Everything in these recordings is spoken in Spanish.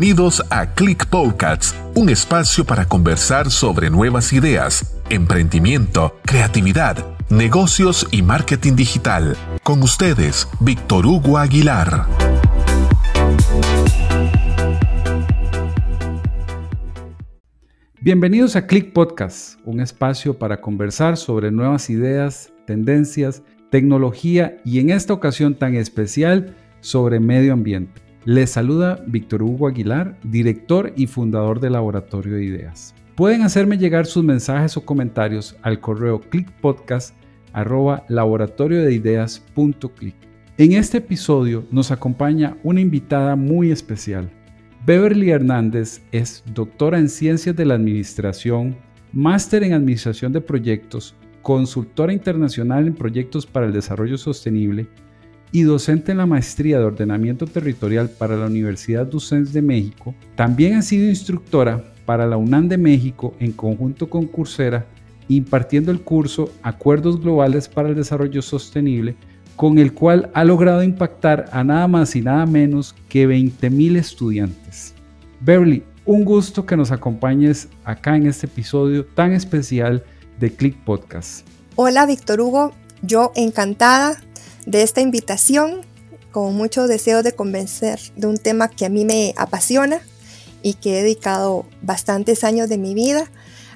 Bienvenidos a Click Podcasts, un espacio para conversar sobre nuevas ideas, emprendimiento, creatividad, negocios y marketing digital. Con ustedes, Víctor Hugo Aguilar. Bienvenidos a Click Podcast, un espacio para conversar sobre nuevas ideas, tendencias, tecnología y en esta ocasión tan especial sobre medio ambiente. Les saluda Víctor Hugo Aguilar, director y fundador de Laboratorio de Ideas. Pueden hacerme llegar sus mensajes o comentarios al correo clickpodcast.laboratoriodeideas.click. En este episodio nos acompaña una invitada muy especial. Beverly Hernández es doctora en Ciencias de la Administración, máster en Administración de Proyectos, consultora internacional en proyectos para el desarrollo sostenible y docente en la maestría de ordenamiento territorial para la Universidad Ducens de México, también ha sido instructora para la UNAM de México en conjunto con Coursera, impartiendo el curso Acuerdos Globales para el Desarrollo Sostenible, con el cual ha logrado impactar a nada más y nada menos que 20.000 estudiantes. Beverly, un gusto que nos acompañes acá en este episodio tan especial de Click Podcast. Hola Víctor Hugo, yo encantada de esta invitación, con mucho deseo de convencer de un tema que a mí me apasiona y que he dedicado bastantes años de mi vida.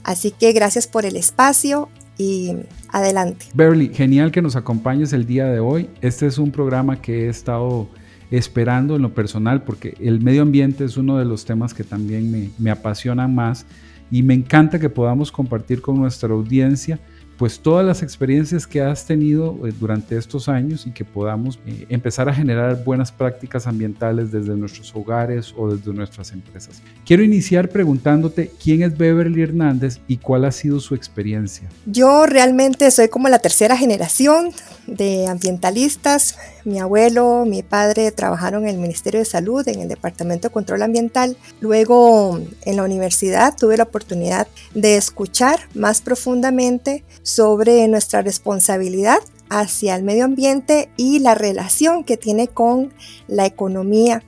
Así que gracias por el espacio y adelante. Beverly, genial que nos acompañes el día de hoy. Este es un programa que he estado esperando en lo personal porque el medio ambiente es uno de los temas que también me, me apasionan más y me encanta que podamos compartir con nuestra audiencia pues todas las experiencias que has tenido eh, durante estos años y que podamos eh, empezar a generar buenas prácticas ambientales desde nuestros hogares o desde nuestras empresas. Quiero iniciar preguntándote quién es Beverly Hernández y cuál ha sido su experiencia. Yo realmente soy como la tercera generación de ambientalistas. Mi abuelo, mi padre trabajaron en el Ministerio de Salud, en el Departamento de Control Ambiental. Luego en la universidad tuve la oportunidad de escuchar más profundamente sobre nuestra responsabilidad hacia el medio ambiente y la relación que tiene con la economía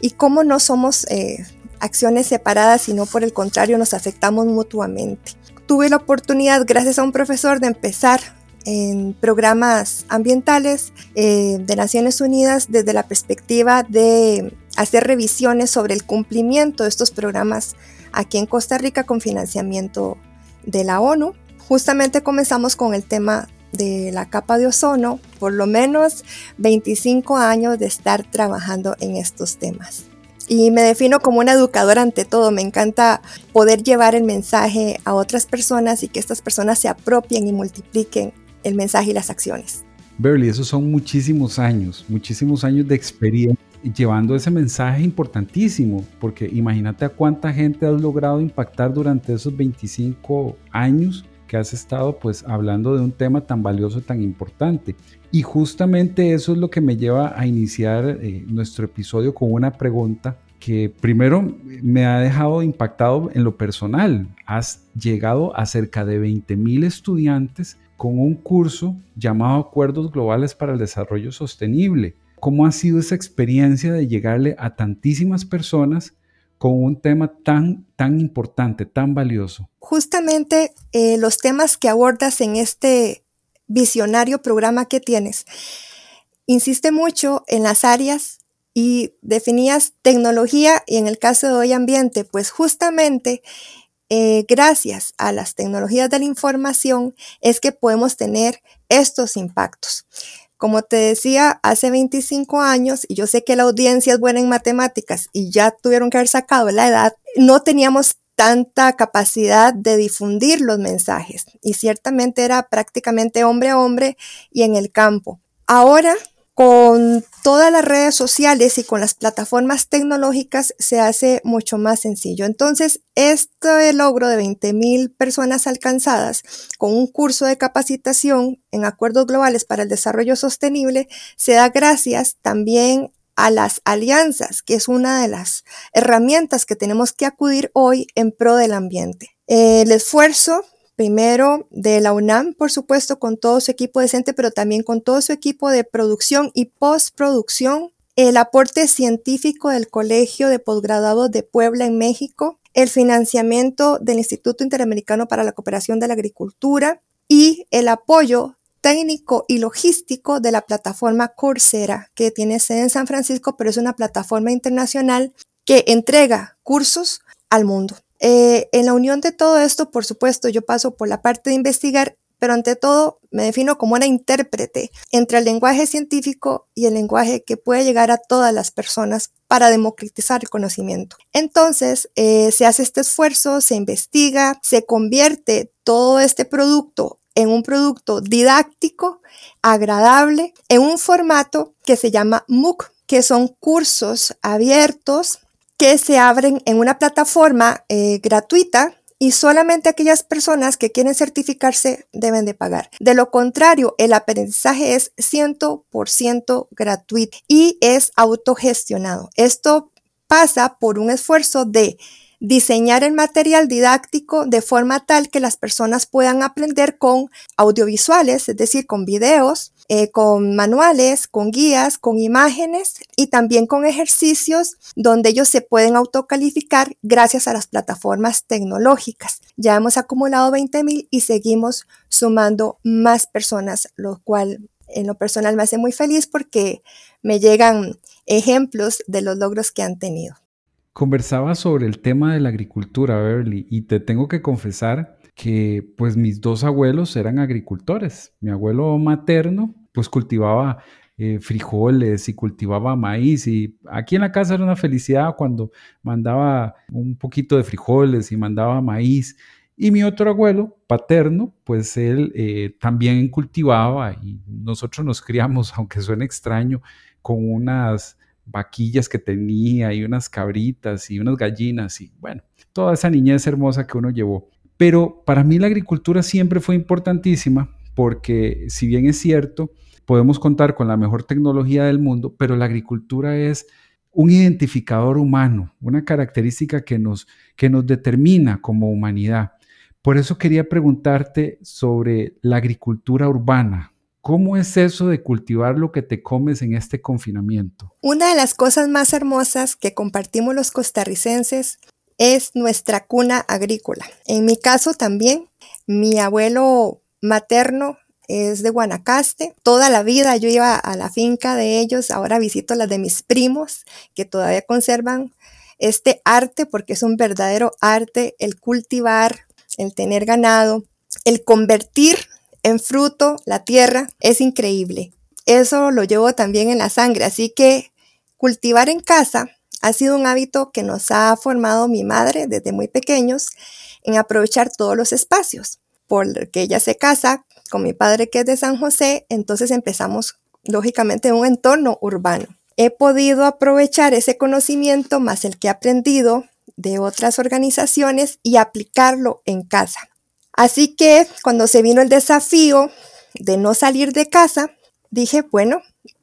y cómo no somos eh, acciones separadas, sino por el contrario nos afectamos mutuamente. Tuve la oportunidad, gracias a un profesor, de empezar en programas ambientales eh, de Naciones Unidas desde la perspectiva de hacer revisiones sobre el cumplimiento de estos programas aquí en Costa Rica con financiamiento de la ONU. Justamente comenzamos con el tema de la capa de ozono, por lo menos 25 años de estar trabajando en estos temas. Y me defino como una educadora ante todo. Me encanta poder llevar el mensaje a otras personas y que estas personas se apropien y multipliquen el mensaje y las acciones. Beverly, esos son muchísimos años, muchísimos años de experiencia llevando ese mensaje importantísimo, porque imagínate a cuánta gente has logrado impactar durante esos 25 años que has estado pues hablando de un tema tan valioso, tan importante. Y justamente eso es lo que me lleva a iniciar eh, nuestro episodio con una pregunta que primero me ha dejado impactado en lo personal. Has llegado a cerca de 20 mil estudiantes con un curso llamado Acuerdos Globales para el Desarrollo Sostenible. ¿Cómo ha sido esa experiencia de llegarle a tantísimas personas con un tema tan, tan importante, tan valioso? Justamente eh, los temas que abordas en este visionario programa que tienes, insiste mucho en las áreas y definías tecnología y en el caso de hoy ambiente, pues justamente eh, gracias a las tecnologías de la información es que podemos tener estos impactos. Como te decía, hace 25 años, y yo sé que la audiencia es buena en matemáticas y ya tuvieron que haber sacado la edad, no teníamos tanta capacidad de difundir los mensajes y ciertamente era prácticamente hombre a hombre y en el campo. Ahora con todas las redes sociales y con las plataformas tecnológicas se hace mucho más sencillo. Entonces, este logro de 20 mil personas alcanzadas con un curso de capacitación en acuerdos globales para el desarrollo sostenible se da gracias también a las alianzas, que es una de las herramientas que tenemos que acudir hoy en pro del ambiente. El esfuerzo primero de la UNAM, por supuesto, con todo su equipo decente, pero también con todo su equipo de producción y postproducción el aporte científico del Colegio de Postgraduados de Puebla en México, el financiamiento del Instituto Interamericano para la Cooperación de la Agricultura y el apoyo técnico y logístico de la plataforma Coursera, que tiene sede en San Francisco, pero es una plataforma internacional que entrega cursos al mundo. Eh, en la unión de todo esto, por supuesto, yo paso por la parte de investigar, pero ante todo me defino como una intérprete entre el lenguaje científico y el lenguaje que puede llegar a todas las personas para democratizar el conocimiento. Entonces, eh, se hace este esfuerzo, se investiga, se convierte todo este producto en un producto didáctico, agradable, en un formato que se llama MOOC, que son cursos abiertos que se abren en una plataforma eh, gratuita y solamente aquellas personas que quieren certificarse deben de pagar. De lo contrario, el aprendizaje es 100% gratuito y es autogestionado. Esto pasa por un esfuerzo de diseñar el material didáctico de forma tal que las personas puedan aprender con audiovisuales, es decir, con videos, eh, con manuales, con guías, con imágenes y también con ejercicios donde ellos se pueden autocalificar gracias a las plataformas tecnológicas. Ya hemos acumulado 20.000 y seguimos sumando más personas, lo cual en lo personal me hace muy feliz porque me llegan ejemplos de los logros que han tenido. Conversaba sobre el tema de la agricultura, Beverly, y te tengo que confesar que pues mis dos abuelos eran agricultores. Mi abuelo materno pues cultivaba eh, frijoles y cultivaba maíz y aquí en la casa era una felicidad cuando mandaba un poquito de frijoles y mandaba maíz. Y mi otro abuelo paterno, pues él eh, también cultivaba y nosotros nos criamos, aunque suene extraño, con unas vaquillas que tenía y unas cabritas y unas gallinas y bueno, toda esa niñez hermosa que uno llevó. Pero para mí la agricultura siempre fue importantísima porque si bien es cierto, podemos contar con la mejor tecnología del mundo, pero la agricultura es un identificador humano, una característica que nos, que nos determina como humanidad. Por eso quería preguntarte sobre la agricultura urbana, ¿Cómo es eso de cultivar lo que te comes en este confinamiento? Una de las cosas más hermosas que compartimos los costarricenses es nuestra cuna agrícola. En mi caso también, mi abuelo materno es de Guanacaste. Toda la vida yo iba a la finca de ellos, ahora visito las de mis primos que todavía conservan este arte porque es un verdadero arte el cultivar, el tener ganado, el convertir en fruto, la tierra, es increíble. Eso lo llevo también en la sangre, así que cultivar en casa ha sido un hábito que nos ha formado mi madre desde muy pequeños en aprovechar todos los espacios. Porque ella se casa con mi padre que es de San José, entonces empezamos lógicamente en un entorno urbano. He podido aprovechar ese conocimiento más el que he aprendido de otras organizaciones y aplicarlo en casa. Así que cuando se vino el desafío de no salir de casa, dije, bueno,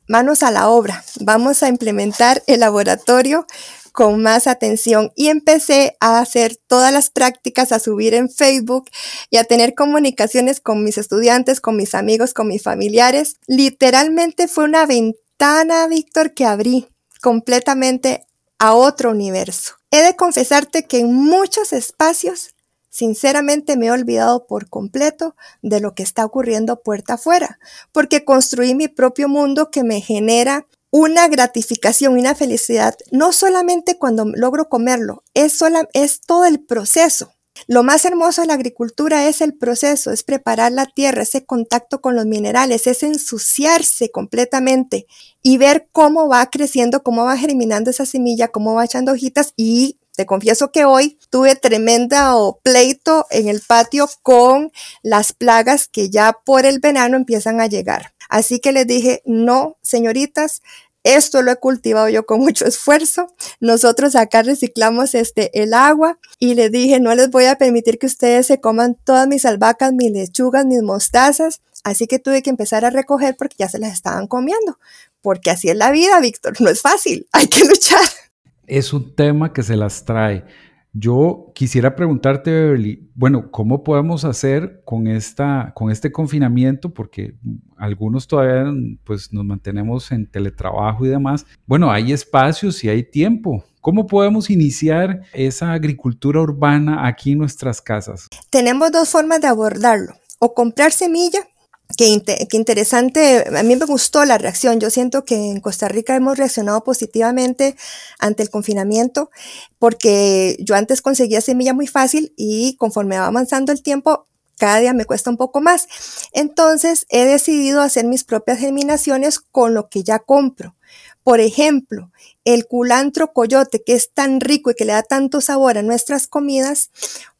manos a la obra, vamos a implementar el laboratorio con más atención y empecé a hacer todas las prácticas, a subir en Facebook y a tener comunicaciones con mis estudiantes, con mis amigos, con mis familiares. Literalmente fue una ventana, Víctor, que abrí completamente a otro universo. He de confesarte que en muchos espacios Sinceramente me he olvidado por completo de lo que está ocurriendo puerta afuera, porque construí mi propio mundo que me genera una gratificación y una felicidad, no solamente cuando logro comerlo, es, es todo el proceso. Lo más hermoso de la agricultura es el proceso, es preparar la tierra, ese contacto con los minerales, es ensuciarse completamente y ver cómo va creciendo, cómo va germinando esa semilla, cómo va echando hojitas y te confieso que hoy tuve tremenda pleito en el patio con las plagas que ya por el verano empiezan a llegar. Así que les dije, no, señoritas, esto lo he cultivado yo con mucho esfuerzo. Nosotros acá reciclamos este, el agua y les dije, no les voy a permitir que ustedes se coman todas mis albahacas, mis lechugas, mis mostazas. Así que tuve que empezar a recoger porque ya se las estaban comiendo. Porque así es la vida, Víctor. No es fácil. Hay que luchar es un tema que se las trae. Yo quisiera preguntarte, Beverly, bueno, ¿cómo podemos hacer con, esta, con este confinamiento? Porque algunos todavía pues, nos mantenemos en teletrabajo y demás. Bueno, hay espacios y hay tiempo. ¿Cómo podemos iniciar esa agricultura urbana aquí en nuestras casas? Tenemos dos formas de abordarlo. O comprar semilla Qué, interesante, a mí me gustó la reacción. Yo siento que en Costa Rica hemos reaccionado positivamente ante el confinamiento porque yo antes conseguía semilla muy fácil y conforme va avanzando el tiempo, cada día me cuesta un poco más. Entonces he decidido hacer mis propias germinaciones con lo que ya compro. Por ejemplo, el culantro coyote, que es tan rico y que le da tanto sabor a nuestras comidas,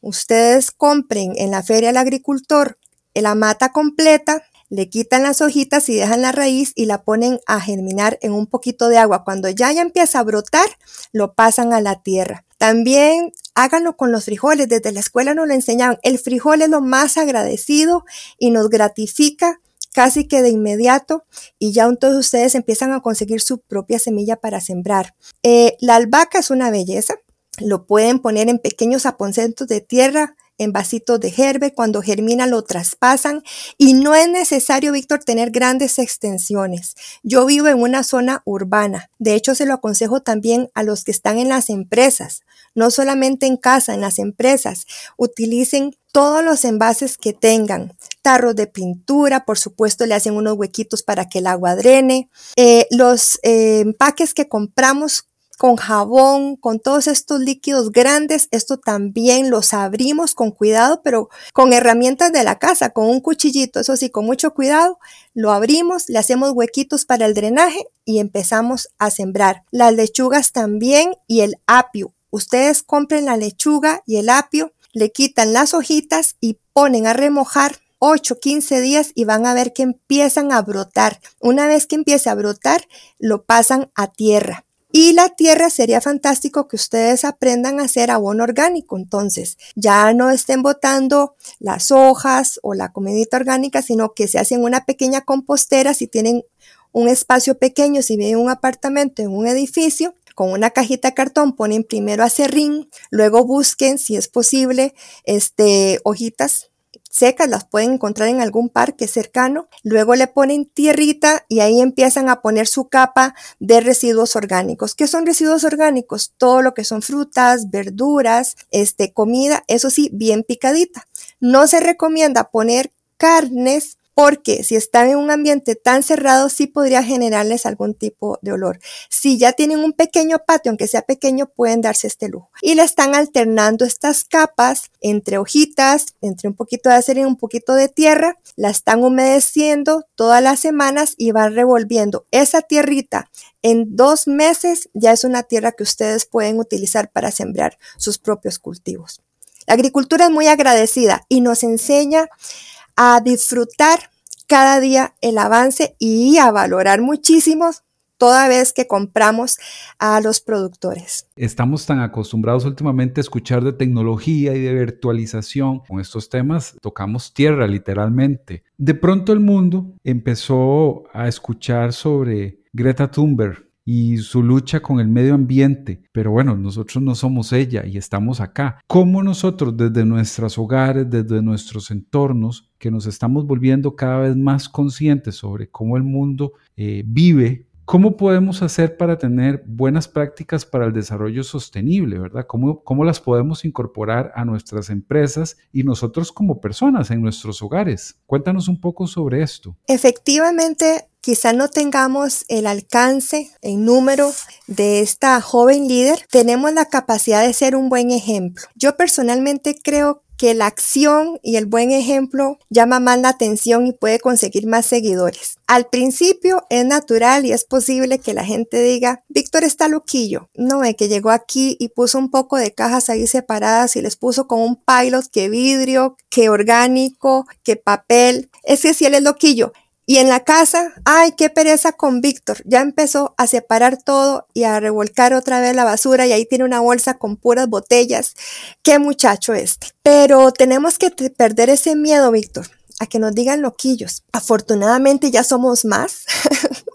ustedes compren en la feria del agricultor la mata completa, le quitan las hojitas y dejan la raíz y la ponen a germinar en un poquito de agua. Cuando ya, ya empieza a brotar, lo pasan a la tierra. También háganlo con los frijoles. Desde la escuela nos lo enseñaban. El frijol es lo más agradecido y nos gratifica casi que de inmediato y ya todos ustedes empiezan a conseguir su propia semilla para sembrar. Eh, la albahaca es una belleza. Lo pueden poner en pequeños aposentos de tierra en vasitos de gerbe, cuando germina lo traspasan y no es necesario, Víctor, tener grandes extensiones. Yo vivo en una zona urbana, de hecho se lo aconsejo también a los que están en las empresas, no solamente en casa, en las empresas, utilicen todos los envases que tengan, tarros de pintura, por supuesto le hacen unos huequitos para que el agua drene, eh, los eh, empaques que compramos con jabón, con todos estos líquidos grandes. Esto también los abrimos con cuidado, pero con herramientas de la casa, con un cuchillito, eso sí, con mucho cuidado. Lo abrimos, le hacemos huequitos para el drenaje y empezamos a sembrar. Las lechugas también y el apio. Ustedes compren la lechuga y el apio, le quitan las hojitas y ponen a remojar 8, 15 días y van a ver que empiezan a brotar. Una vez que empiece a brotar, lo pasan a tierra. Y la tierra sería fantástico que ustedes aprendan a hacer abono orgánico. Entonces, ya no estén botando las hojas o la comidita orgánica, sino que se hacen una pequeña compostera si tienen un espacio pequeño, si viven en un apartamento, en un edificio, con una cajita de cartón ponen primero acerrín, luego busquen, si es posible, este, hojitas secas, las pueden encontrar en algún parque cercano. Luego le ponen tierrita y ahí empiezan a poner su capa de residuos orgánicos. ¿Qué son residuos orgánicos? Todo lo que son frutas, verduras, este, comida, eso sí, bien picadita. No se recomienda poner carnes porque si están en un ambiente tan cerrado sí podría generarles algún tipo de olor. Si ya tienen un pequeño patio, aunque sea pequeño, pueden darse este lujo. Y le están alternando estas capas entre hojitas, entre un poquito de acero y un poquito de tierra, la están humedeciendo todas las semanas y van revolviendo esa tierrita. En dos meses ya es una tierra que ustedes pueden utilizar para sembrar sus propios cultivos. La agricultura es muy agradecida y nos enseña a disfrutar cada día el avance y a valorar muchísimo toda vez que compramos a los productores. Estamos tan acostumbrados últimamente a escuchar de tecnología y de virtualización. Con estos temas tocamos tierra literalmente. De pronto el mundo empezó a escuchar sobre Greta Thunberg, y su lucha con el medio ambiente. Pero bueno, nosotros no somos ella y estamos acá. ¿Cómo nosotros desde nuestros hogares, desde nuestros entornos, que nos estamos volviendo cada vez más conscientes sobre cómo el mundo eh, vive, ¿Cómo podemos hacer para tener buenas prácticas para el desarrollo sostenible, verdad? ¿Cómo, ¿Cómo, las podemos incorporar a nuestras empresas y nosotros como personas en nuestros hogares? Cuéntanos un poco sobre esto. Efectivamente, quizá no tengamos el alcance en número de esta joven líder, tenemos la capacidad de ser un buen ejemplo. Yo personalmente creo que la acción y el buen ejemplo llama más la atención y puede conseguir más seguidores. Al principio es natural y es posible que la gente diga, Víctor está loquillo. No, es que llegó aquí y puso un poco de cajas ahí separadas y les puso con un pilot que vidrio, que orgánico, que papel. Es que si él es loquillo. Y en la casa, ay, qué pereza con Víctor. Ya empezó a separar todo y a revolcar otra vez la basura y ahí tiene una bolsa con puras botellas. Qué muchacho este. Pero tenemos que perder ese miedo, Víctor, a que nos digan loquillos. Afortunadamente ya somos más.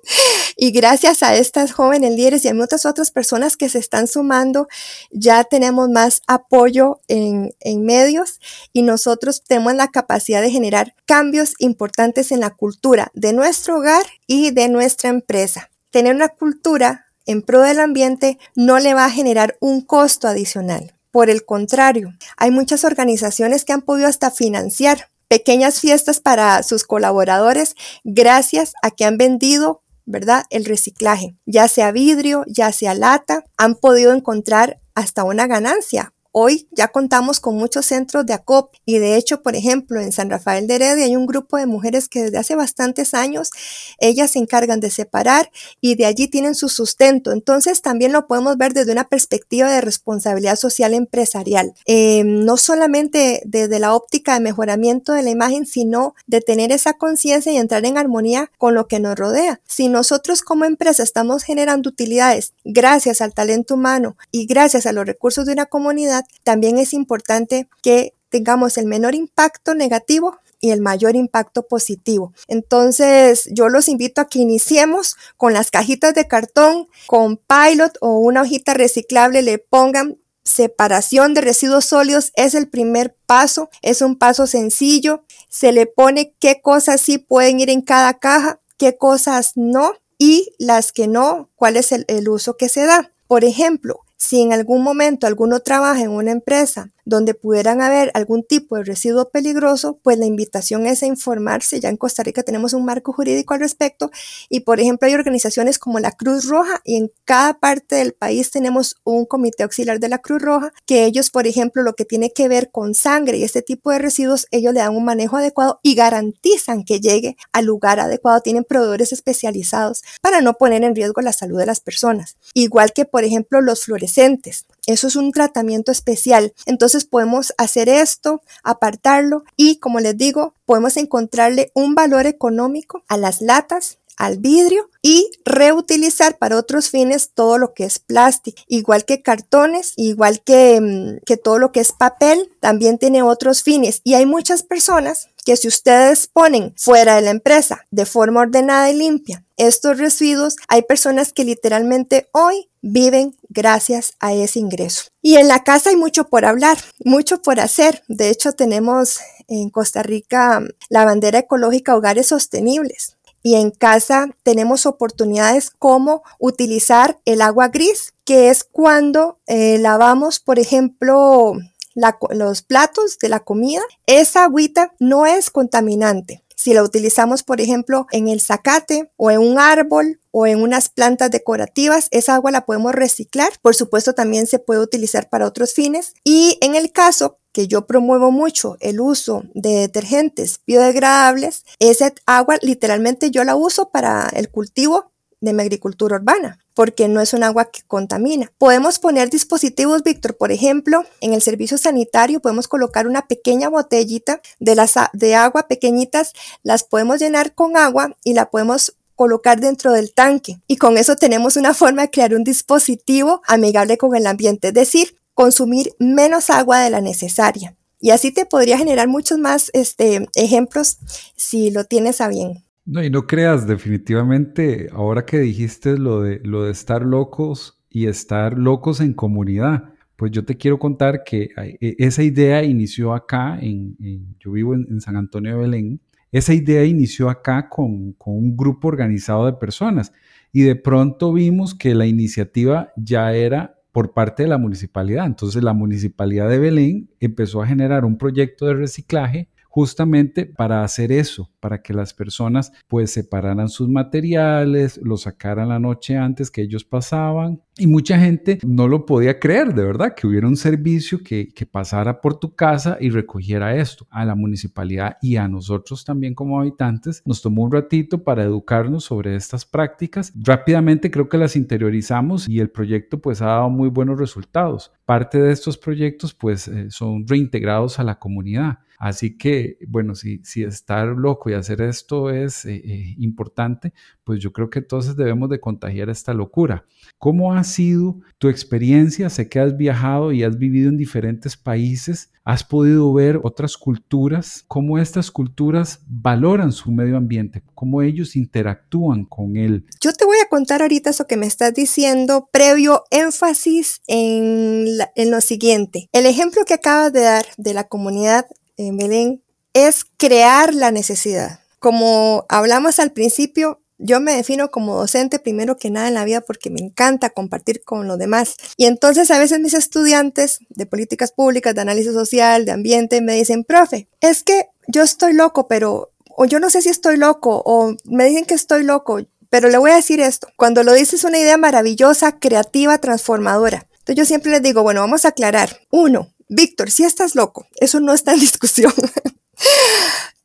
Y gracias a estas jóvenes líderes y a muchas otras personas que se están sumando, ya tenemos más apoyo en, medios y nosotros tenemos la capacidad de generar cambios importantes en la cultura de nuestro hogar y de nuestra empresa. Tener una cultura en pro del ambiente no le va a generar un costo adicional. Por el contrario, hay muchas organizaciones que han podido hasta financiar pequeñas fiestas para sus colaboradores gracias a que han vendido ¿verdad? El reciclaje, ya sea vidrio, ya sea lata, han podido encontrar hasta una ganancia Hoy ya contamos con muchos centros de ACOP y de hecho, por ejemplo, en San Rafael de Heredia hay un grupo de mujeres que desde hace bastantes años ellas se encargan de separar y de allí tienen su sustento. Entonces también lo podemos ver desde una perspectiva de responsabilidad social empresarial. Eh, no solamente desde la óptica de mejoramiento de la imagen, sino de tener esa conciencia y entrar en armonía con lo que nos rodea. Si nosotros como empresa estamos generando utilidades gracias al talento humano y gracias a los recursos de una comunidad, también es importante que tengamos el menor impacto negativo y el mayor impacto positivo. Entonces, yo los invito a que iniciemos con las cajitas de cartón, con pilot o una hojita reciclable, le pongan separación de residuos sólidos es el primer paso, es un paso sencillo, se le pone qué cosas sí pueden ir en cada caja, qué cosas no y las que no, cuál es el, uso que se da. Por ejemplo, si en algún momento alguno trabaja en una empresa donde pudieran haber algún tipo de residuo peligroso, pues la invitación es a informarse. Ya en Costa Rica tenemos un marco jurídico al respecto y, por ejemplo, hay organizaciones como la Cruz Roja y en cada parte del país tenemos un comité auxiliar de la Cruz Roja que ellos, por ejemplo, lo que tiene que ver con sangre y este tipo de residuos, ellos le dan un manejo adecuado y garantizan que llegue al lugar adecuado. Tienen proveedores especializados para no poner en riesgo la salud de las personas. Igual que, por ejemplo, los fluorescentes. Eso es un tratamiento especial. Entonces podemos hacer esto, apartarlo y, como les digo, podemos encontrarle un valor económico a las latas al vidrio y reutilizar para otros fines todo lo que es plástico, igual que cartones, igual que, mm, que todo lo que es papel, también tiene otros fines. Y hay muchas personas que si ustedes ponen fuera de la empresa de forma ordenada y limpia estos residuos, hay personas que literalmente hoy viven gracias a ese ingreso. Y en la casa hay mucho por hablar, mucho por hacer. De hecho, tenemos en Costa Rica la bandera ecológica Hogares Sostenibles. Y en casa tenemos oportunidades como utilizar el agua gris, que es cuando eh, lavamos, por ejemplo, los platos de la comida, esa agüita no es contaminante. Si la utilizamos, por ejemplo, en el zacate o en un árbol o en unas plantas decorativas, esa agua la podemos reciclar. Por supuesto, también se puede utilizar para otros fines. Y en el caso que yo promuevo mucho el uso de detergentes biodegradables, esa agua literalmente yo la uso para el cultivo de mi agricultura urbana porque no es un agua que contamina. Podemos poner dispositivos, Víctor, por ejemplo, en el servicio sanitario podemos colocar una pequeña botellita de, las, de agua pequeñitas, las podemos llenar con agua y la podemos colocar dentro del tanque. Y con eso tenemos una forma de crear un dispositivo amigable con el ambiente, es decir, consumir menos agua de la necesaria. Y así te podría generar muchos más este, ejemplos si lo tienes a bien. No, y no creas, definitivamente, ahora que dijiste lo de, lo de estar locos y estar locos en comunidad, pues yo te quiero contar que e, esa idea inició acá, en, yo vivo en, San Antonio de Belén, esa idea inició acá con, con un grupo organizado de personas y de pronto vimos que la iniciativa ya era por parte de la municipalidad. Entonces la municipalidad de Belén empezó a generar un proyecto de reciclaje justamente para hacer eso, para que las personas pues separaran sus materiales, los sacaran la noche antes que ellos pasaban. Y mucha gente no lo podía creer, de verdad, que hubiera un servicio que, que pasara por tu casa y recogiera esto. A la municipalidad y a nosotros también como habitantes nos tomó un ratito para educarnos sobre estas prácticas. Rápidamente creo que las interiorizamos y el proyecto pues ha dado muy buenos resultados. Parte de estos proyectos pues eh, son reintegrados a la comunidad. Así que, bueno, si, si estar loco y hacer esto es eh, eh, importante, pues yo creo que entonces debemos de contagiar esta locura. ¿Cómo ha sido tu experiencia? Sé que has viajado y has vivido en diferentes países. ¿Has podido ver otras culturas? ¿Cómo estas culturas valoran su medio ambiente? ¿Cómo ellos interactúan con él? Yo te voy a contar ahorita eso que me estás diciendo, previo énfasis en, en lo siguiente. El ejemplo que acabas de dar de la comunidad en Belén es crear la necesidad. Como hablamos al principio, yo me defino como docente primero que nada en la vida porque me encanta compartir con los demás. Y entonces a veces mis estudiantes de políticas públicas, de análisis social, de ambiente, me dicen, profe, es que yo estoy loco, pero, o yo no sé si estoy loco, o me dicen que estoy loco, pero le voy a decir esto, cuando lo dices una idea maravillosa, creativa, transformadora. Entonces yo siempre les digo, bueno, vamos a aclarar. Uno, Víctor, si estás loco, eso no está en discusión.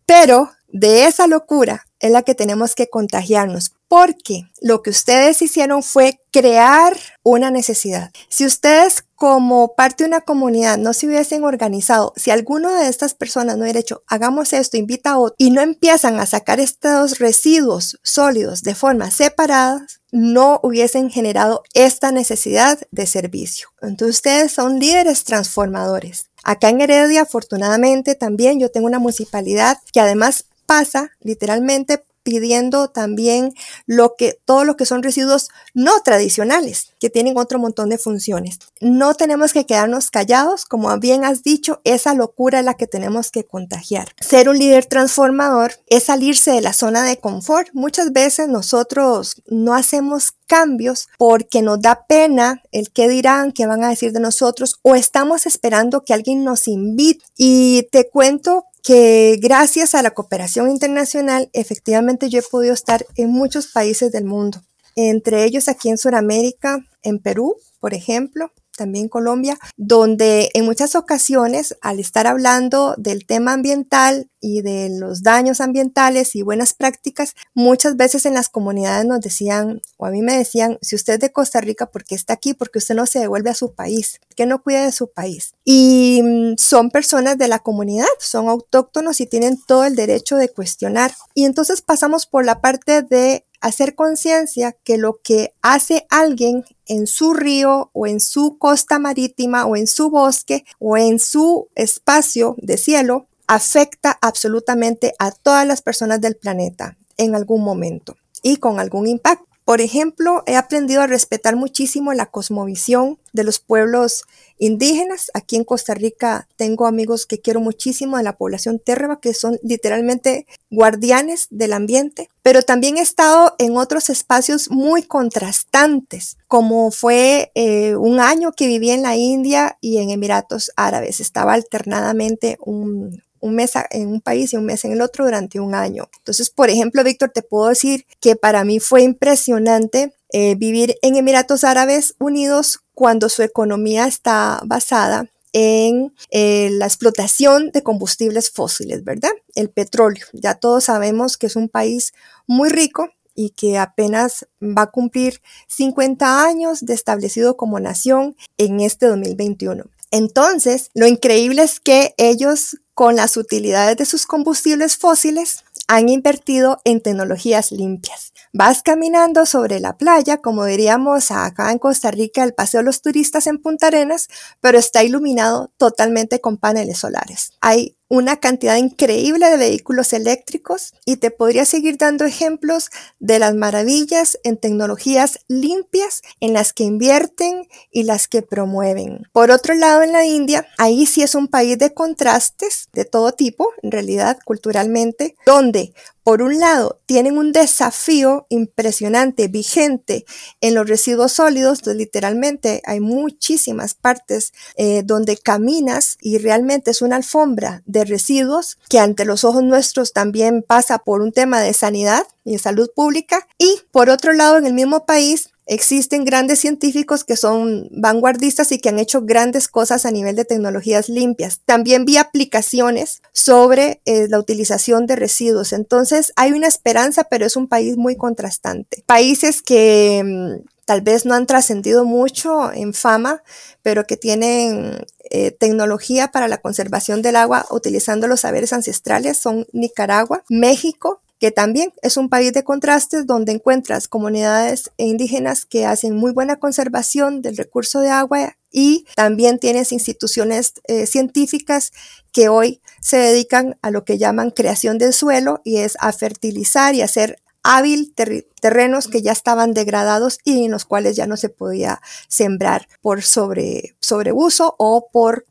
pero de esa locura es la que tenemos que contagiarnos, porque lo que ustedes hicieron fue crear una necesidad. Si ustedes como parte de una comunidad no se hubiesen organizado, si alguno de estas personas no hubiera hecho, hagamos esto, invita a otro, y no empiezan a sacar estos residuos sólidos de forma separada, no hubiesen generado esta necesidad de servicio. Entonces ustedes son líderes transformadores. Acá en Heredia, afortunadamente, también yo tengo una municipalidad que además pasa literalmente pidiendo también lo que, todo lo que son residuos no tradicionales, que tienen otro montón de funciones. No tenemos que quedarnos callados, como bien has dicho, esa locura es la que tenemos que contagiar. Ser un líder transformador es salirse de la zona de confort. Muchas veces nosotros no hacemos cambios porque nos da pena el qué dirán, qué van a decir de nosotros o estamos esperando que alguien nos invite. Y te cuento que gracias a la cooperación internacional, efectivamente yo he podido estar en muchos países del mundo, entre ellos aquí en Sudamérica, en Perú, por ejemplo, también Colombia, donde en muchas ocasiones al estar hablando del tema ambiental y de los daños ambientales y buenas prácticas, muchas veces en las comunidades nos decían, o a mí me decían, si usted es de Costa Rica, ¿por qué está aquí? Porque usted no se devuelve a su país, ¿por qué no cuida de su país? Y mm, son personas de la comunidad, son autóctonos y tienen todo el derecho de cuestionar. Y entonces pasamos por la parte de hacer conciencia que lo que hace alguien en su río o en su costa marítima o en su bosque o en su espacio de cielo afecta absolutamente a todas las personas del planeta en algún momento y con algún impacto. Por ejemplo, he aprendido a respetar muchísimo la cosmovisión de los pueblos indígenas. Aquí en Costa Rica tengo amigos que quiero muchísimo de la población térreba, que son literalmente guardianes del ambiente. Pero también he estado en otros espacios muy contrastantes, como fue eh, un año que viví en la India y en Emiratos Árabes. Estaba alternadamente un, un mes en un país y un mes en el otro durante un año. Entonces, por ejemplo, Víctor, te puedo decir que para mí fue impresionante eh, vivir en Emiratos Árabes Unidos cuando su economía está basada en eh, la explotación de combustibles fósiles, ¿verdad? El petróleo. Ya todos sabemos que es un país muy rico y que apenas va a cumplir 50 años de establecido como nación en este 2021. Entonces, lo increíble es que ellos, con las utilidades de sus combustibles fósiles, han invertido en tecnologías limpias. Vas caminando sobre la playa, como diríamos acá en Costa Rica, el paseo de los turistas en Punta Arenas, pero está iluminado totalmente con paneles solares. Hay una cantidad increíble de vehículos eléctricos y te podría seguir dando ejemplos de las maravillas en tecnologías limpias en las que invierten y las que promueven. Por otro lado, en la India, ahí sí es un país de contrastes de todo tipo, en realidad, culturalmente, donde por un lado, tienen un desafío impresionante, vigente en los residuos sólidos, donde literalmente hay muchísimas partes eh, donde caminas y realmente es una alfombra de residuos que ante los ojos nuestros también pasa por un tema de sanidad y de salud pública. Y por otro lado, en el mismo país Existen grandes científicos que son vanguardistas y que han hecho grandes cosas a nivel de tecnologías limpias. También vi aplicaciones sobre eh, la utilización de residuos. Entonces hay una esperanza, pero es un país muy contrastante. Países que mm, tal vez no han trascendido mucho en fama, pero que tienen eh, tecnología para la conservación del agua utilizando los saberes ancestrales son Nicaragua, México, que también es un país de contrastes donde encuentras comunidades indígenas que hacen muy buena conservación del recurso de agua y también tienes instituciones eh, científicas que hoy se dedican a lo que llaman creación del suelo y es a fertilizar y hacer hábil terrenos que ya estaban degradados y en los cuales ya no se podía sembrar por sobre, sobreuso o por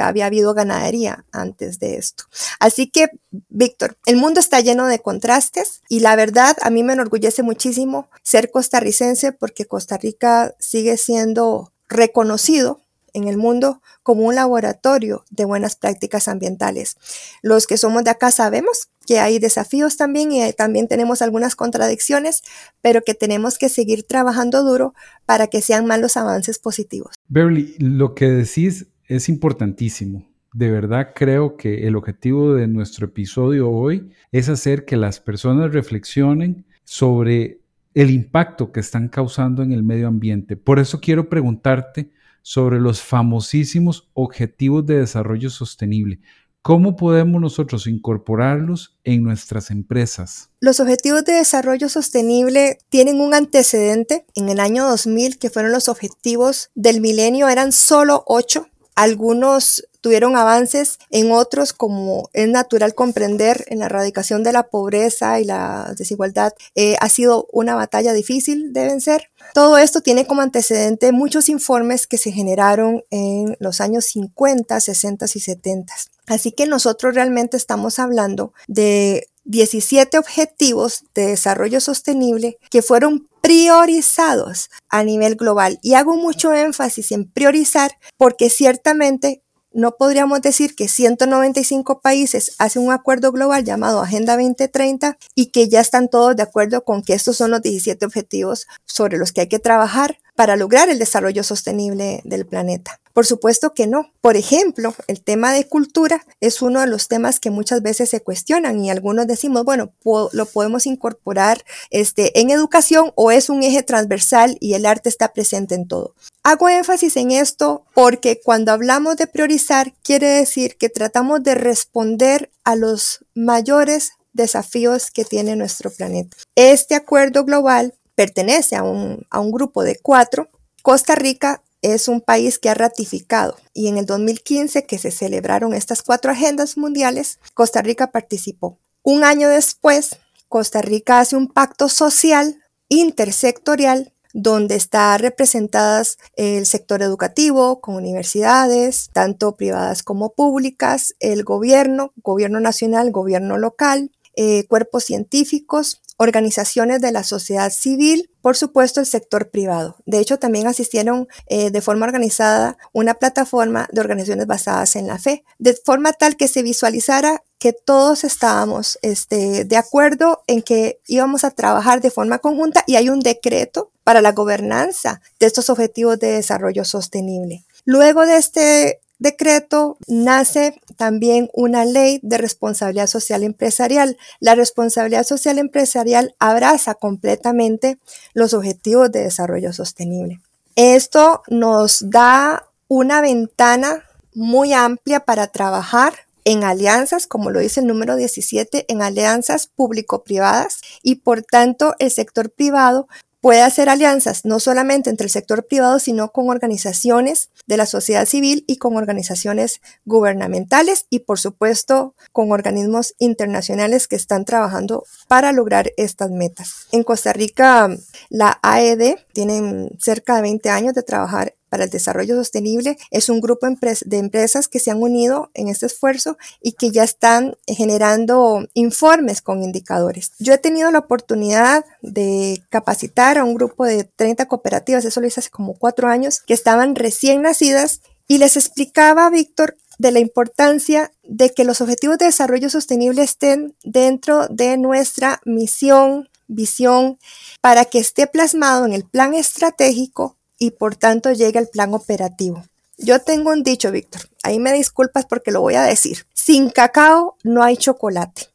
había habido ganadería antes de esto. Así que, Víctor, el mundo está lleno de contrastes y la verdad a mí me enorgullece muchísimo ser costarricense porque Costa Rica sigue siendo reconocido en el mundo como un laboratorio de buenas prácticas ambientales. Los que somos de acá sabemos que hay desafíos también y también tenemos algunas contradicciones, pero que tenemos que seguir trabajando duro para que sean más los avances positivos. Beverly, lo que decís es importantísimo. De verdad creo que el objetivo de nuestro episodio hoy es hacer que las personas reflexionen sobre el impacto que están causando en el medio ambiente. Por eso quiero preguntarte sobre los famosísimos Objetivos de Desarrollo Sostenible. ¿Cómo podemos nosotros incorporarlos en nuestras empresas? Los Objetivos de Desarrollo Sostenible tienen un antecedente en el año 2000, que fueron los objetivos del milenio, eran solo ocho. Algunos tuvieron avances en otros, como es natural comprender en la erradicación de la pobreza y la desigualdad, eh, ha sido una batalla difícil de vencer. Todo esto tiene como antecedente muchos informes que se generaron en los años 50, 60 y 70. Así que nosotros realmente estamos hablando de 17 objetivos de desarrollo sostenible que fueron priorizados a nivel global. Y hago mucho énfasis en priorizar porque ciertamente no podríamos decir que 195 países hacen un acuerdo global llamado Agenda 2030 y que ya están todos de acuerdo con que estos son los 17 objetivos sobre los que hay que trabajar para lograr el desarrollo sostenible del planeta. Por supuesto que no. Por ejemplo, el tema de cultura es uno de los temas que muchas veces se cuestionan y algunos decimos, bueno, lo podemos incorporar este, en educación o es un eje transversal y el arte está presente en todo. Hago énfasis en esto porque cuando hablamos de priorizar quiere decir que tratamos de responder a los mayores desafíos que tiene nuestro planeta. Este acuerdo global pertenece a un, grupo de cuatro. Costa Rica es un país que ha ratificado y en el 2015 que se celebraron estas cuatro agendas mundiales, Costa Rica participó. Un año después, Costa Rica hace un pacto social intersectorial donde está representadas el sector educativo con universidades, tanto privadas como públicas, el gobierno, gobierno nacional, gobierno local, eh, cuerpos científicos, organizaciones de la sociedad civil, por supuesto el sector privado. De hecho, también asistieron eh, de forma organizada una plataforma de organizaciones basadas en la fe, de forma tal que se visualizara que todos estábamos este, de acuerdo en que íbamos a trabajar de forma conjunta y hay un decreto para la gobernanza de estos objetivos de desarrollo sostenible. Luego de este decreto nace también una ley de responsabilidad social empresarial. La responsabilidad social empresarial abraza completamente los objetivos de desarrollo sostenible. Esto nos da una ventana muy amplia para trabajar en alianzas, como lo dice el número 17, en alianzas público-privadas y por tanto el sector privado puede hacer alianzas no solamente entre el sector privado, sino con organizaciones de la sociedad civil y con organizaciones gubernamentales y por supuesto con organismos internacionales que están trabajando para lograr estas metas. En Costa Rica, la AED tiene cerca de 20 años de trabajar para el Desarrollo Sostenible es un grupo de empresas que se han unido en este esfuerzo y que ya están generando informes con indicadores. Yo he tenido la oportunidad de capacitar a un grupo de 30 cooperativas, eso lo hice hace como cuatro años, que estaban recién nacidas y les explicaba, Víctor, de la importancia de que los objetivos de desarrollo sostenible estén dentro de nuestra misión, visión, para que esté plasmado en el plan estratégico y por tanto llega el plan operativo. Yo tengo un dicho, Víctor, ahí me disculpas porque lo voy a decir. Sin cacao no hay chocolate.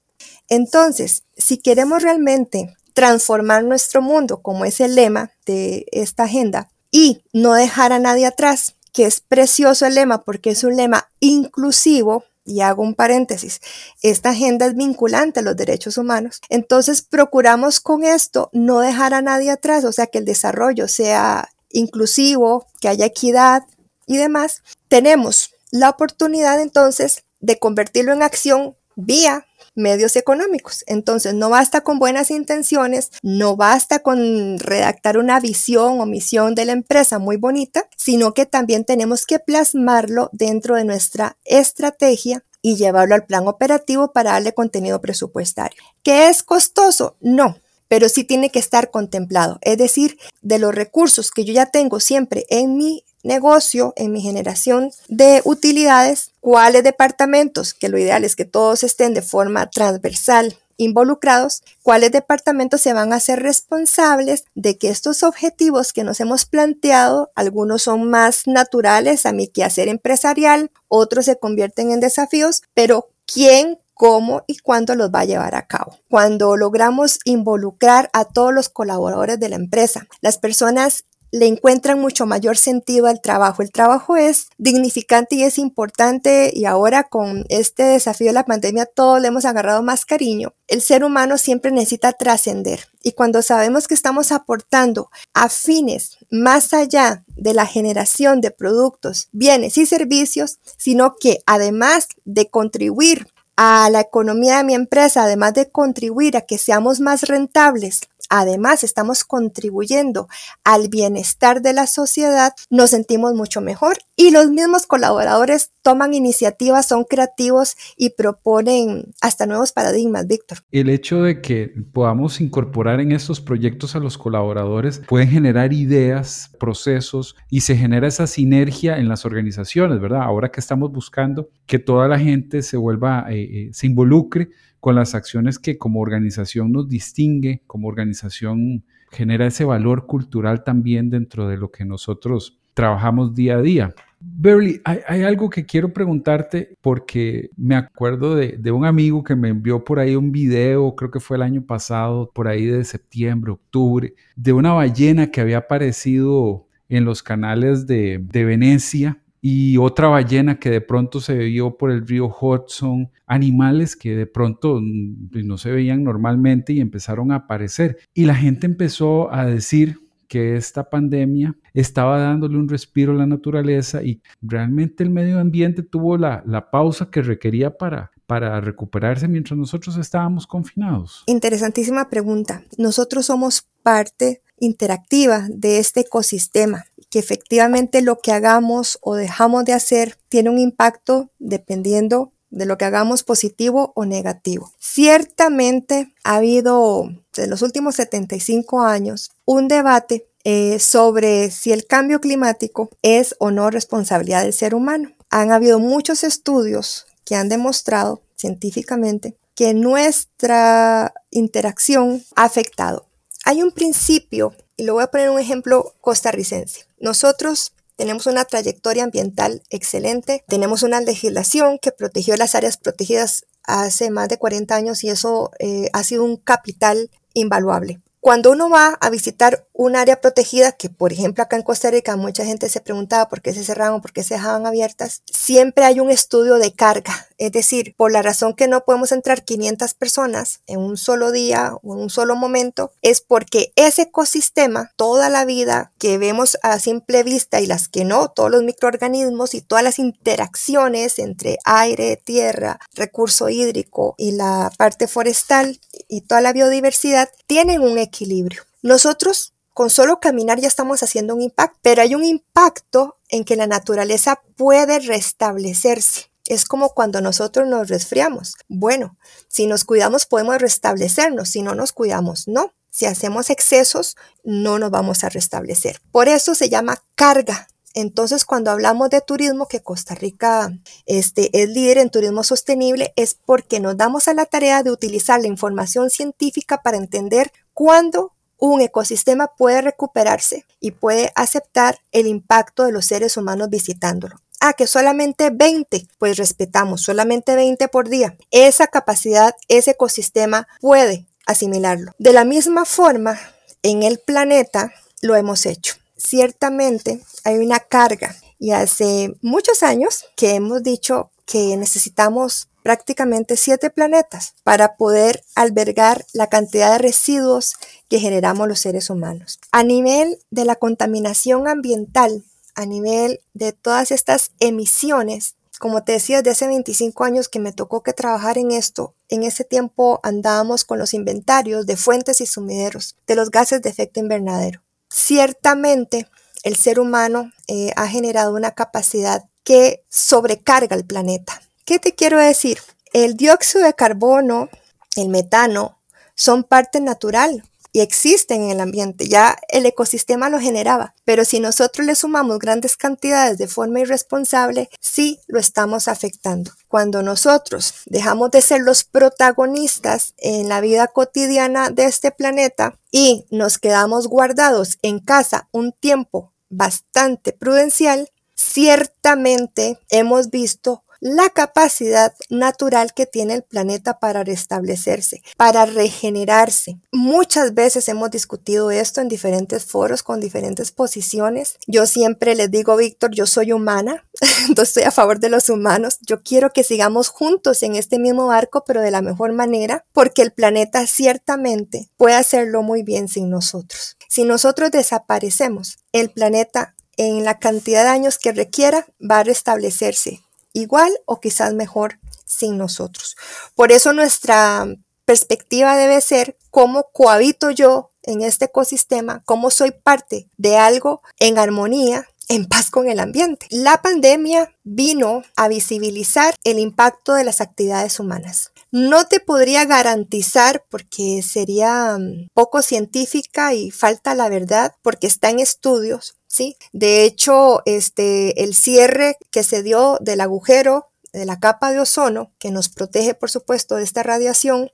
Entonces, si queremos realmente transformar nuestro mundo, como es el lema de esta agenda, y no dejar a nadie atrás, que es precioso el lema porque es un lema inclusivo, y hago un paréntesis, esta agenda es vinculante a los derechos humanos. Entonces procuramos con esto no dejar a nadie atrás, o sea, que el desarrollo sea inclusivo, que haya equidad y demás. Tenemos la oportunidad entonces de convertirlo en acción vía medios económicos. Entonces, no basta con buenas intenciones, no basta con redactar una visión o misión de la empresa muy bonita, sino que también tenemos que plasmarlo dentro de nuestra estrategia y llevarlo al plan operativo para darle contenido presupuestario. ¿Qué es costoso? No, pero sí tiene que estar contemplado. Es decir, de los recursos que yo ya tengo siempre en mi negocio, en mi generación de utilidades, cuáles departamentos, que lo ideal es que todos estén de forma transversal involucrados, cuáles departamentos se van a ser responsables de que estos objetivos que nos hemos planteado, algunos son más naturales a mi quehacer empresarial, otros se convierten en desafíos, pero ¿quién cómo y cuándo los va a llevar a cabo. Cuando logramos involucrar a todos los colaboradores de la empresa, las personas le encuentran mucho mayor sentido al trabajo. El trabajo es dignificante y es importante y ahora con este desafío de la pandemia todos le hemos agarrado más cariño. El ser humano siempre necesita trascender y cuando sabemos que estamos aportando a fines más allá de la generación de productos, bienes y servicios, sino que además de contribuir a la economía de mi empresa, además de contribuir a que seamos más rentables, además estamos contribuyendo al bienestar de la sociedad, nos sentimos mucho mejor y los mismos colaboradores toman iniciativas, son creativos y proponen hasta nuevos paradigmas, Víctor. El hecho de que podamos incorporar en estos proyectos a los colaboradores puede generar ideas, procesos y se genera esa sinergia en las organizaciones, ¿verdad? Ahora que estamos buscando que toda la gente se vuelva, eh, eh, se involucre con las acciones que como organización nos distingue, como organización genera ese valor cultural también dentro de lo que nosotros trabajamos día a día. Beverly, hay, algo que quiero preguntarte porque me acuerdo de, un amigo que me envió por ahí un video, creo que fue el año pasado, por ahí de septiembre, octubre, de una ballena que había aparecido en los canales de Venecia y otra ballena que de pronto se vio por el río Hudson, animales que de pronto mm, pues, no se veían normalmente y empezaron a aparecer. Y la gente empezó a decir que esta pandemia estaba dándole un respiro a la naturaleza y realmente el medio ambiente tuvo la, la pausa que requería para, para recuperarse mientras nosotros estábamos confinados. Interesantísima pregunta. Nosotros somos parte interactiva de este ecosistema que efectivamente lo que hagamos o dejamos de hacer tiene un impacto dependiendo de lo que hagamos positivo o negativo. Ciertamente ha habido en los últimos 75 años un debate eh, sobre si el cambio climático es o no responsabilidad del ser humano. Han habido muchos estudios que han demostrado científicamente que nuestra interacción ha afectado. Hay un principio y le voy a poner un ejemplo costarricense. Nosotros tenemos una trayectoria ambiental excelente, tenemos una legislación que protegió las áreas protegidas hace más de 40 años y eso eh, ha sido un capital invaluable. Cuando uno va a visitar un área protegida, que por ejemplo acá en Costa Rica mucha gente se preguntaba por qué se cerraban, por qué se dejaban abiertas, siempre hay un estudio de carga. Es decir, por la razón que no podemos entrar 500 personas en un solo día o en un solo momento, es porque ese ecosistema, toda la vida que vemos a simple vista y las que no, todos los microorganismos y todas las interacciones entre aire, tierra, recurso hídrico y la parte forestal y toda la biodiversidad, tienen un equilibrio. Nosotros con solo caminar ya estamos haciendo un impacto, pero hay un impacto en que la naturaleza puede restablecerse. Es como cuando nosotros nos resfriamos. Bueno, si nos cuidamos podemos restablecernos, si no nos cuidamos, no. Si hacemos excesos, no nos vamos a restablecer. Por eso se llama carga. Entonces, cuando hablamos de turismo, que Costa Rica este, es líder en turismo sostenible, es porque nos damos a la tarea de utilizar la información científica para entender cuándo un ecosistema puede recuperarse y puede aceptar el impacto de los seres humanos visitándolo. Ah, que solamente 20, pues respetamos, solamente 20 por día. Esa capacidad, ese ecosistema puede asimilarlo. De la misma forma, en el planeta lo hemos hecho. Ciertamente hay una carga y hace muchos años que hemos dicho que necesitamos prácticamente siete planetas para poder albergar la cantidad de residuos que generamos los seres humanos. A nivel de la contaminación ambiental, a nivel de todas estas emisiones, como te decía, desde hace 25 años que me tocó que trabajar en esto, en ese tiempo andábamos con los inventarios de fuentes y sumideros de los gases de efecto invernadero. Ciertamente, el ser humano eh, ha generado una capacidad que sobrecarga el planeta. ¿Qué te quiero decir? El dióxido de carbono, el metano, son parte natural y existen en el ambiente. Ya el ecosistema lo generaba, pero si nosotros le sumamos grandes cantidades de forma irresponsable, sí lo estamos afectando. Cuando nosotros dejamos de ser los protagonistas en la vida cotidiana de este planeta y nos quedamos guardados en casa un tiempo bastante prudencial, ciertamente hemos visto la capacidad natural que tiene el planeta para restablecerse, para regenerarse. Muchas veces hemos discutido esto en diferentes foros con diferentes posiciones. Yo siempre les digo, Víctor, yo soy humana, entonces estoy a favor de los humanos. Yo quiero que sigamos juntos en este mismo barco, pero de la mejor manera, porque el planeta ciertamente puede hacerlo muy bien sin nosotros. Si nosotros desaparecemos, el planeta en la cantidad de años que requiera va a restablecerse igual o quizás mejor sin nosotros. Por eso nuestra perspectiva debe ser cómo cohabito yo en este ecosistema, cómo soy parte de algo en armonía en paz con el ambiente. La pandemia vino a visibilizar el impacto de las actividades humanas. No te podría garantizar porque sería mm, poco científica y falta la verdad porque está en estudios ¿sí? De hecho, este, el cierre que se dio del agujero de la capa de ozono, que nos protege, por supuesto, de esta radiación,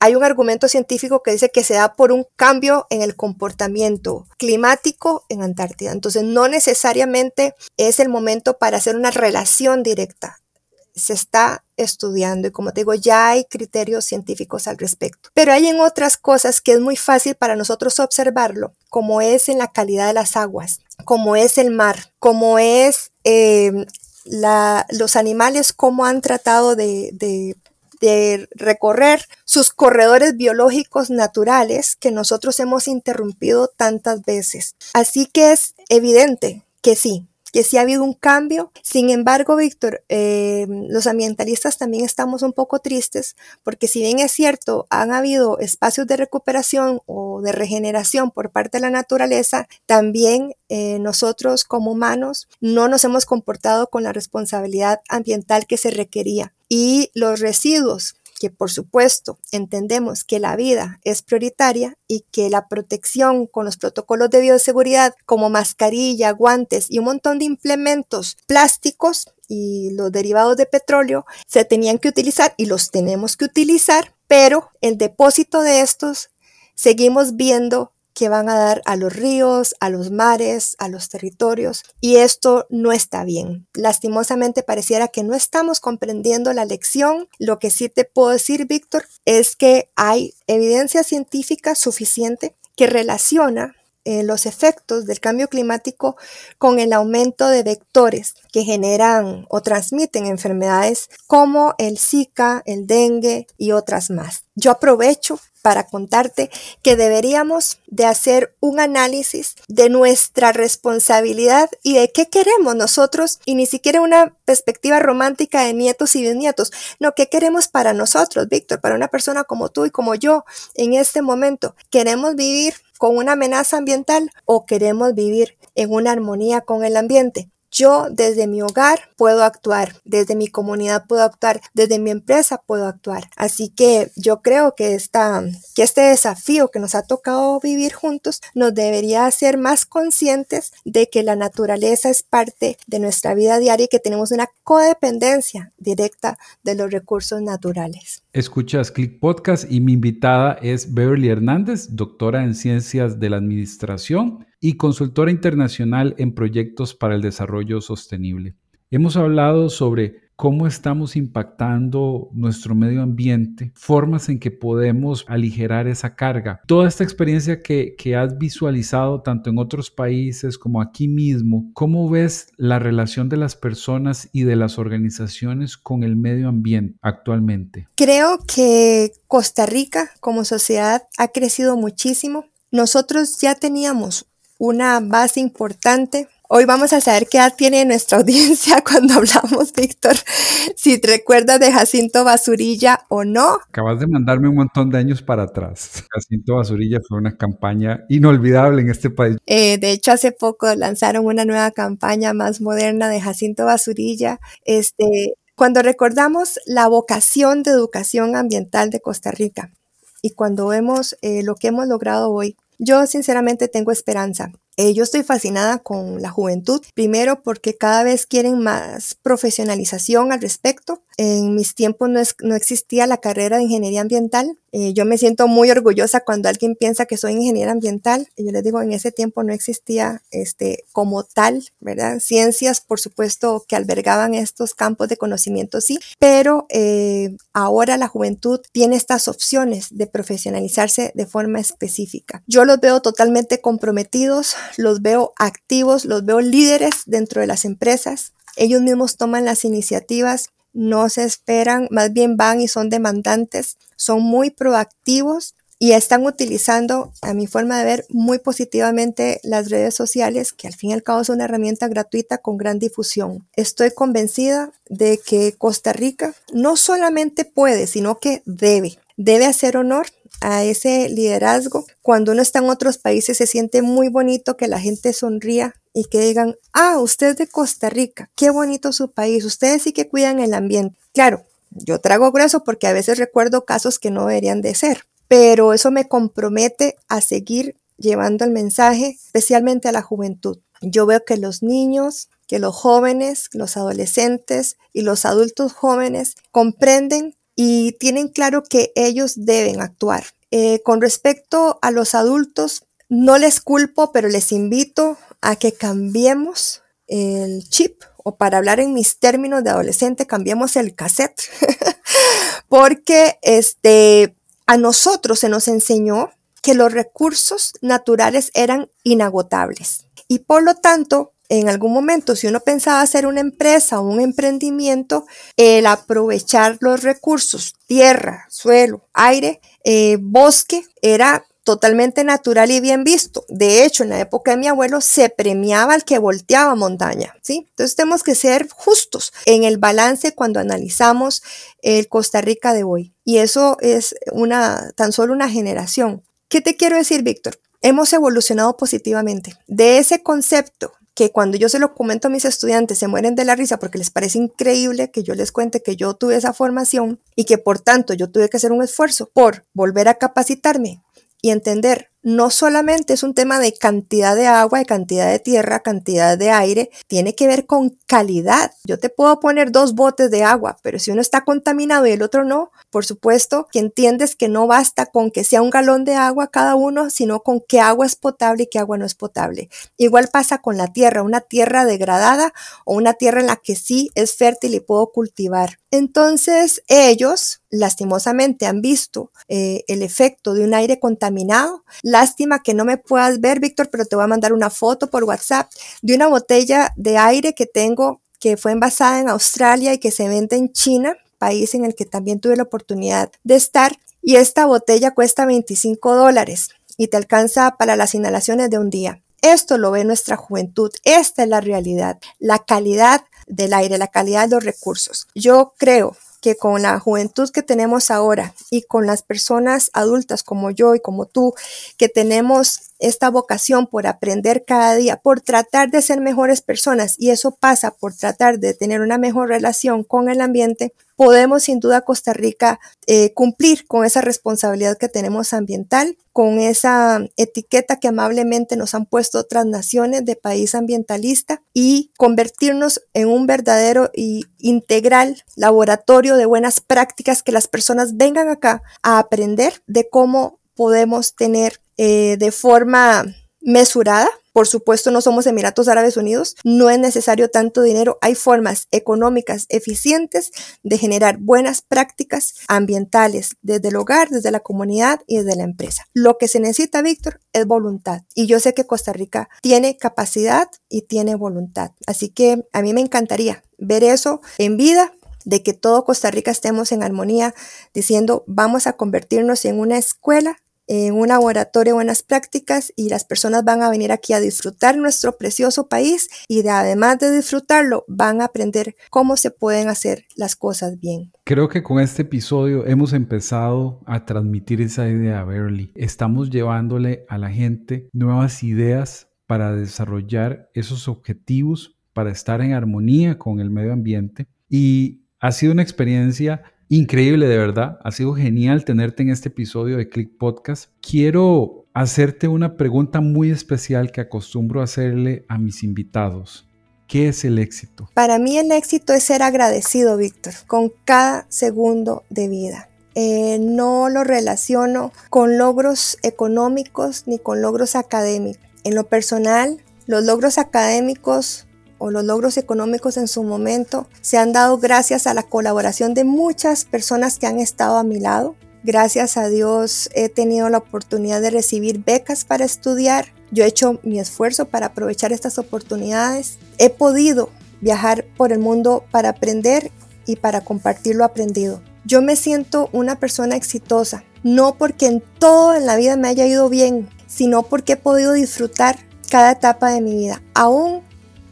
hay un argumento científico que dice que se da por un cambio en el comportamiento climático en Antártida. Entonces, no necesariamente es el momento para hacer una relación directa se está estudiando y como te digo, ya hay criterios científicos al respecto. Pero hay en otras cosas que es muy fácil para nosotros observarlo, como es en la calidad de las aguas, como es el mar, como es em, los animales, cómo han tratado de, de recorrer sus corredores biológicos naturales que nosotros hemos interrumpido tantas veces. Así que es evidente que sí, que sí ha habido un cambio. Sin embargo, Víctor, eh, los ambientalistas también estamos un poco tristes porque si bien es cierto, han habido espacios de recuperación o de regeneración por parte de la naturaleza, también eh, nosotros como humanos no nos hemos comportado con la responsabilidad ambiental que se requería. Y los residuos que por supuesto entendemos que la vida es prioritaria y que la protección con los protocolos de bioseguridad como mascarilla, guantes y un montón de implementos plásticos y los derivados de petróleo se tenían que utilizar y los tenemos que utilizar, pero el depósito de estos seguimos viendo que van a dar a los ríos, a los mares, a los territorios, y esto no está bien. Lastimosamente pareciera que no estamos comprendiendo la lección. Lo que sí te puedo decir, Víctor, es que hay evidencia científica suficiente que relaciona eh, los efectos del cambio climático con el aumento de vectores que generan o transmiten enfermedades como el Zika, el dengue y otras más. Yo aprovecho para contarte que deberíamos de hacer un análisis de nuestra responsabilidad y de qué queremos nosotros y ni siquiera una perspectiva romántica de nietos y bisnietos, no, qué queremos para nosotros, Víctor, para una persona como tú y como yo en este momento. ¿Queremos vivir con una amenaza ambiental o queremos vivir en una armonía con el ambiente? Yo desde mi hogar puedo actuar, desde mi comunidad puedo actuar, desde mi empresa puedo actuar. Así que yo creo que, este desafío que nos ha tocado vivir juntos nos debería hacer más conscientes de que la naturaleza es parte de nuestra vida diaria y que tenemos una codependencia directa de los recursos naturales. Escuchas Click Podcast y mi invitada es Beverly Hernández, doctora en Ciencias de la Administración y consultora internacional en proyectos para el desarrollo sostenible. Hemos hablado sobre cómo estamos impactando nuestro medio ambiente, formas en que podemos aligerar esa carga. Toda esta experiencia que, has visualizado tanto en otros países como aquí mismo, ¿cómo ves la relación de las personas y de las organizaciones con el medio ambiente actualmente? Creo que Costa Rica como sociedad ha crecido muchísimo. Nosotros ya teníamos una base importante Hoy vamos a saber qué edad tiene nuestra audiencia cuando hablamos, Víctor, si te recuerdas de Jacinto Basurilla o no. Acabas de mandarme un montón de años para atrás. Jacinto Basurilla fue una campaña inolvidable en este país. Eh, de hecho, hace poco lanzaron una nueva campaña más moderna de Jacinto Basurilla. Este, cuando recordamos la vocación de educación ambiental de Costa Rica y cuando vemos eh, lo que hemos logrado hoy, yo sinceramente tengo esperanza. Eh, yo estoy fascinada con la juventud, primero porque cada vez quieren más profesionalización al respecto. En mis tiempos no, no existía la carrera de ingeniería ambiental. Eh, yo me siento muy orgullosa cuando alguien piensa que soy ingeniera ambiental. Yo les digo, en ese tiempo no existía este, como tal, ¿verdad? Ciencias, por supuesto, que albergaban estos campos de conocimiento, sí, pero eh, ahora la juventud tiene estas opciones de profesionalizarse de forma específica. Yo los veo totalmente comprometidos los veo activos, los veo líderes dentro de las empresas. Ellos mismos toman las iniciativas, no se esperan, más bien van y son demandantes, son muy proactivos y están utilizando, a mi forma de ver, muy positivamente las redes sociales, que al fin y al cabo es una herramienta gratuita con gran difusión. Estoy convencida de que Costa Rica no solamente puede, sino que debe, debe hacer honor a ese liderazgo. Cuando uno está en otros países se siente muy bonito que la gente sonría y que digan, ah, usted es de Costa Rica, qué bonito su país, ustedes sí que cuidan el ambiente. Claro, yo trago grueso porque a veces recuerdo casos que no deberían de ser, pero eso me compromete a seguir llevando el mensaje, especialmente a la juventud. Yo veo que los niños, que los jóvenes, los adolescentes y los adultos jóvenes comprenden y tienen claro que ellos deben actuar. Eh, con respecto a los adultos, no les culpo, pero les invito a que cambiemos el chip o para hablar en mis términos de adolescente, cambiemos el cassette, porque este, a nosotros se nos enseñó que los recursos naturales eran inagotables y por lo tanto en algún momento, si uno pensaba hacer una empresa o un emprendimiento, el aprovechar los recursos, tierra, suelo, aire, eh, bosque, era totalmente natural y bien visto. De hecho, en la época de mi abuelo se premiaba al que volteaba montaña, ¿sí? Entonces tenemos que ser justos en el balance cuando analizamos el Costa Rica de hoy. Y eso es una, tan solo una generación. ¿Qué te quiero decir, Víctor? Hemos evolucionado positivamente. De ese concepto que cuando yo se lo comento a mis estudiantes se mueren de la risa porque les parece increíble que yo les cuente que yo tuve esa formación y que por tanto yo tuve que hacer un esfuerzo por volver a capacitarme y entender no solamente es un tema de cantidad de agua, de cantidad de tierra, cantidad de aire, tiene que ver con calidad. Yo te puedo poner dos botes de agua, pero si uno está contaminado y el otro no, por supuesto que entiendes que no basta con que sea un galón de agua cada uno, sino con qué agua es potable y qué agua no es potable. Igual pasa con la tierra, una tierra degradada o una tierra en la que sí es fértil y puedo cultivar. Entonces ellos, lastimosamente, han visto eh, el efecto de un aire contaminado, Lástima que no me puedas ver, Víctor, pero te voy a mandar una foto por WhatsApp de una botella de aire que tengo que fue envasada en Australia y que se vende en China, país en el que también tuve la oportunidad de estar. Y esta botella cuesta 25 dólares y te alcanza para las inhalaciones de un día. Esto lo ve nuestra juventud. Esta es la realidad, la calidad del aire, la calidad de los recursos. Yo creo que con la juventud que tenemos ahora y con las personas adultas como yo y como tú, que tenemos esta vocación por aprender cada día, por tratar de ser mejores personas, y eso pasa por tratar de tener una mejor relación con el ambiente, podemos sin duda Costa Rica eh, cumplir con esa responsabilidad que tenemos ambiental, con esa etiqueta que amablemente nos han puesto otras naciones de país ambientalista y convertirnos en un verdadero y integral laboratorio de buenas prácticas que las personas vengan acá a aprender de cómo podemos tener eh, de forma mesurada. Por supuesto, no somos Emiratos Árabes Unidos, no es necesario tanto dinero. Hay formas económicas eficientes de generar buenas prácticas ambientales desde el hogar, desde la comunidad y desde la empresa. Lo que se necesita, Víctor, es voluntad. Y yo sé que Costa Rica tiene capacidad y tiene voluntad. Así que a mí me encantaría ver eso en vida de que todo Costa Rica estemos en armonía, diciendo vamos a convertirnos en una escuela en un laboratorio de buenas prácticas y las personas van a venir aquí a disfrutar nuestro precioso país y de, además de disfrutarlo van a aprender cómo se pueden hacer las cosas bien. Creo que con este episodio hemos empezado a transmitir esa idea a Beverly. Estamos llevándole a la gente nuevas ideas para desarrollar esos objetivos, para estar en armonía con el medio ambiente y ha sido una experiencia Increíble, de verdad. Ha sido genial tenerte en este episodio de Click Podcast. Quiero hacerte una pregunta muy especial que acostumbro hacerle a mis invitados. ¿Qué es el éxito? Para mí el éxito es ser agradecido, Víctor, con cada segundo de vida. Eh, no lo relaciono con logros económicos ni con logros académicos. En lo personal, los logros académicos los logros económicos en su momento se han dado gracias a la colaboración de muchas personas que han estado a mi lado. Gracias a Dios he tenido la oportunidad de recibir becas para estudiar. Yo he hecho mi esfuerzo para aprovechar estas oportunidades. He podido viajar por el mundo para aprender y para compartir lo aprendido. Yo me siento una persona exitosa, no porque en todo en la vida me haya ido bien, sino porque he podido disfrutar cada etapa de mi vida, aún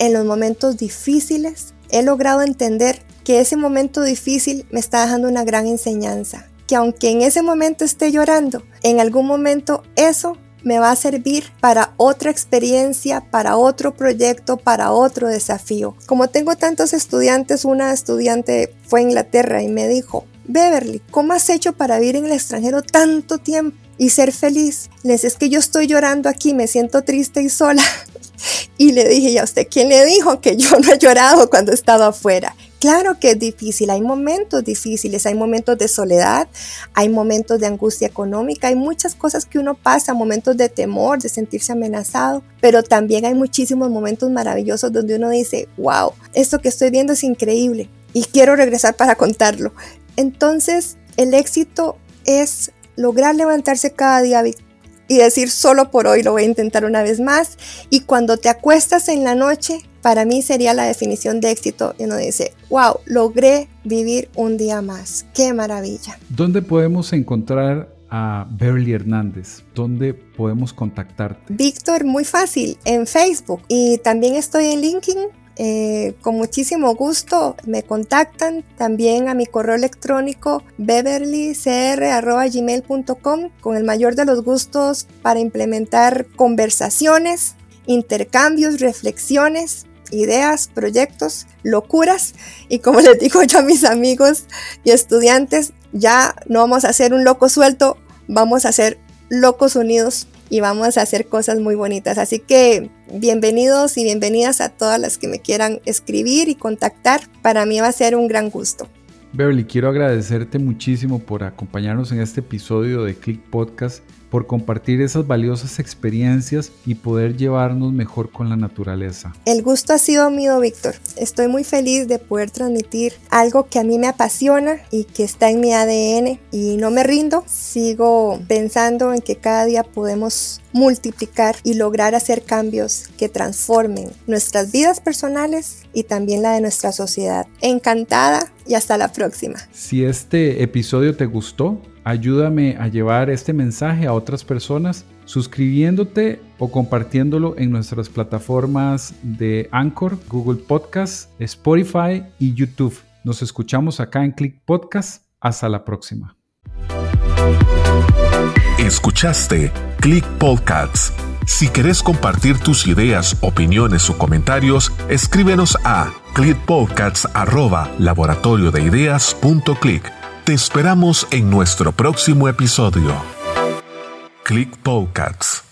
en los momentos difíciles, he logrado entender que ese momento difícil me está dejando una gran enseñanza. Que aunque en ese momento esté llorando, en algún momento eso me va a servir para otra experiencia, para otro proyecto, para otro desafío. Como tengo tantos estudiantes, una estudiante fue a Inglaterra y me dijo, Beverly, ¿cómo has hecho para vivir en el extranjero tanto tiempo y ser feliz? Les es que yo estoy llorando aquí, me siento triste y sola. Y le dije, ¿y a usted quién le dijo que yo no he llorado cuando he estado afuera? Claro que es difícil, hay momentos difíciles, hay momentos de soledad, hay momentos de angustia económica, hay muchas cosas que uno pasa, momentos de temor, de sentirse amenazado, pero también hay muchísimos momentos maravillosos donde uno dice, wow, esto que estoy viendo es increíble y quiero regresar para contarlo. Entonces, el éxito es lograr levantarse cada día y decir solo por hoy lo voy a intentar una vez más. Y cuando te acuestas en la noche, para mí sería la definición de éxito. Y uno dice, wow, logré vivir un día más. Qué maravilla. ¿Dónde podemos encontrar a Beverly Hernández? ¿Dónde podemos contactarte? Víctor, muy fácil, en Facebook. Y también estoy en LinkedIn eh, con muchísimo gusto me contactan también a mi correo electrónico beverlycr.gmail.com con el mayor de los gustos para implementar conversaciones, intercambios, reflexiones, ideas, proyectos, locuras. Y como les digo yo a mis amigos y estudiantes, ya no vamos a hacer un loco suelto, vamos a hacer locos unidos y vamos a hacer cosas muy bonitas. Así que bienvenidos y bienvenidas a todas las que me quieran escribir y contactar. Para mí va a ser un gran gusto. Beverly, quiero agradecerte muchísimo por acompañarnos en este episodio de Click Podcast por compartir esas valiosas experiencias y poder llevarnos mejor con la naturaleza. El gusto ha sido mío, Víctor. Estoy muy feliz de poder transmitir algo que a mí me apasiona y que está en mi ADN y no me rindo. Sigo pensando en que cada día podemos multiplicar y lograr hacer cambios que transformen nuestras vidas personales y también la de nuestra sociedad. Encantada y hasta la próxima. Si este episodio te gustó, ayúdame a llevar este mensaje a otras personas suscribiéndote o compartiéndolo en nuestras plataformas de Anchor, Google Podcast, Spotify y YouTube. Nos escuchamos acá en Click Podcast. Hasta la próxima. Escuchaste Click Podcasts. Si querés compartir tus ideas, opiniones o comentarios, escríbenos a clickpodcasts.laboratoriodeideas.click te esperamos en nuestro próximo episodio. Click Podcasts.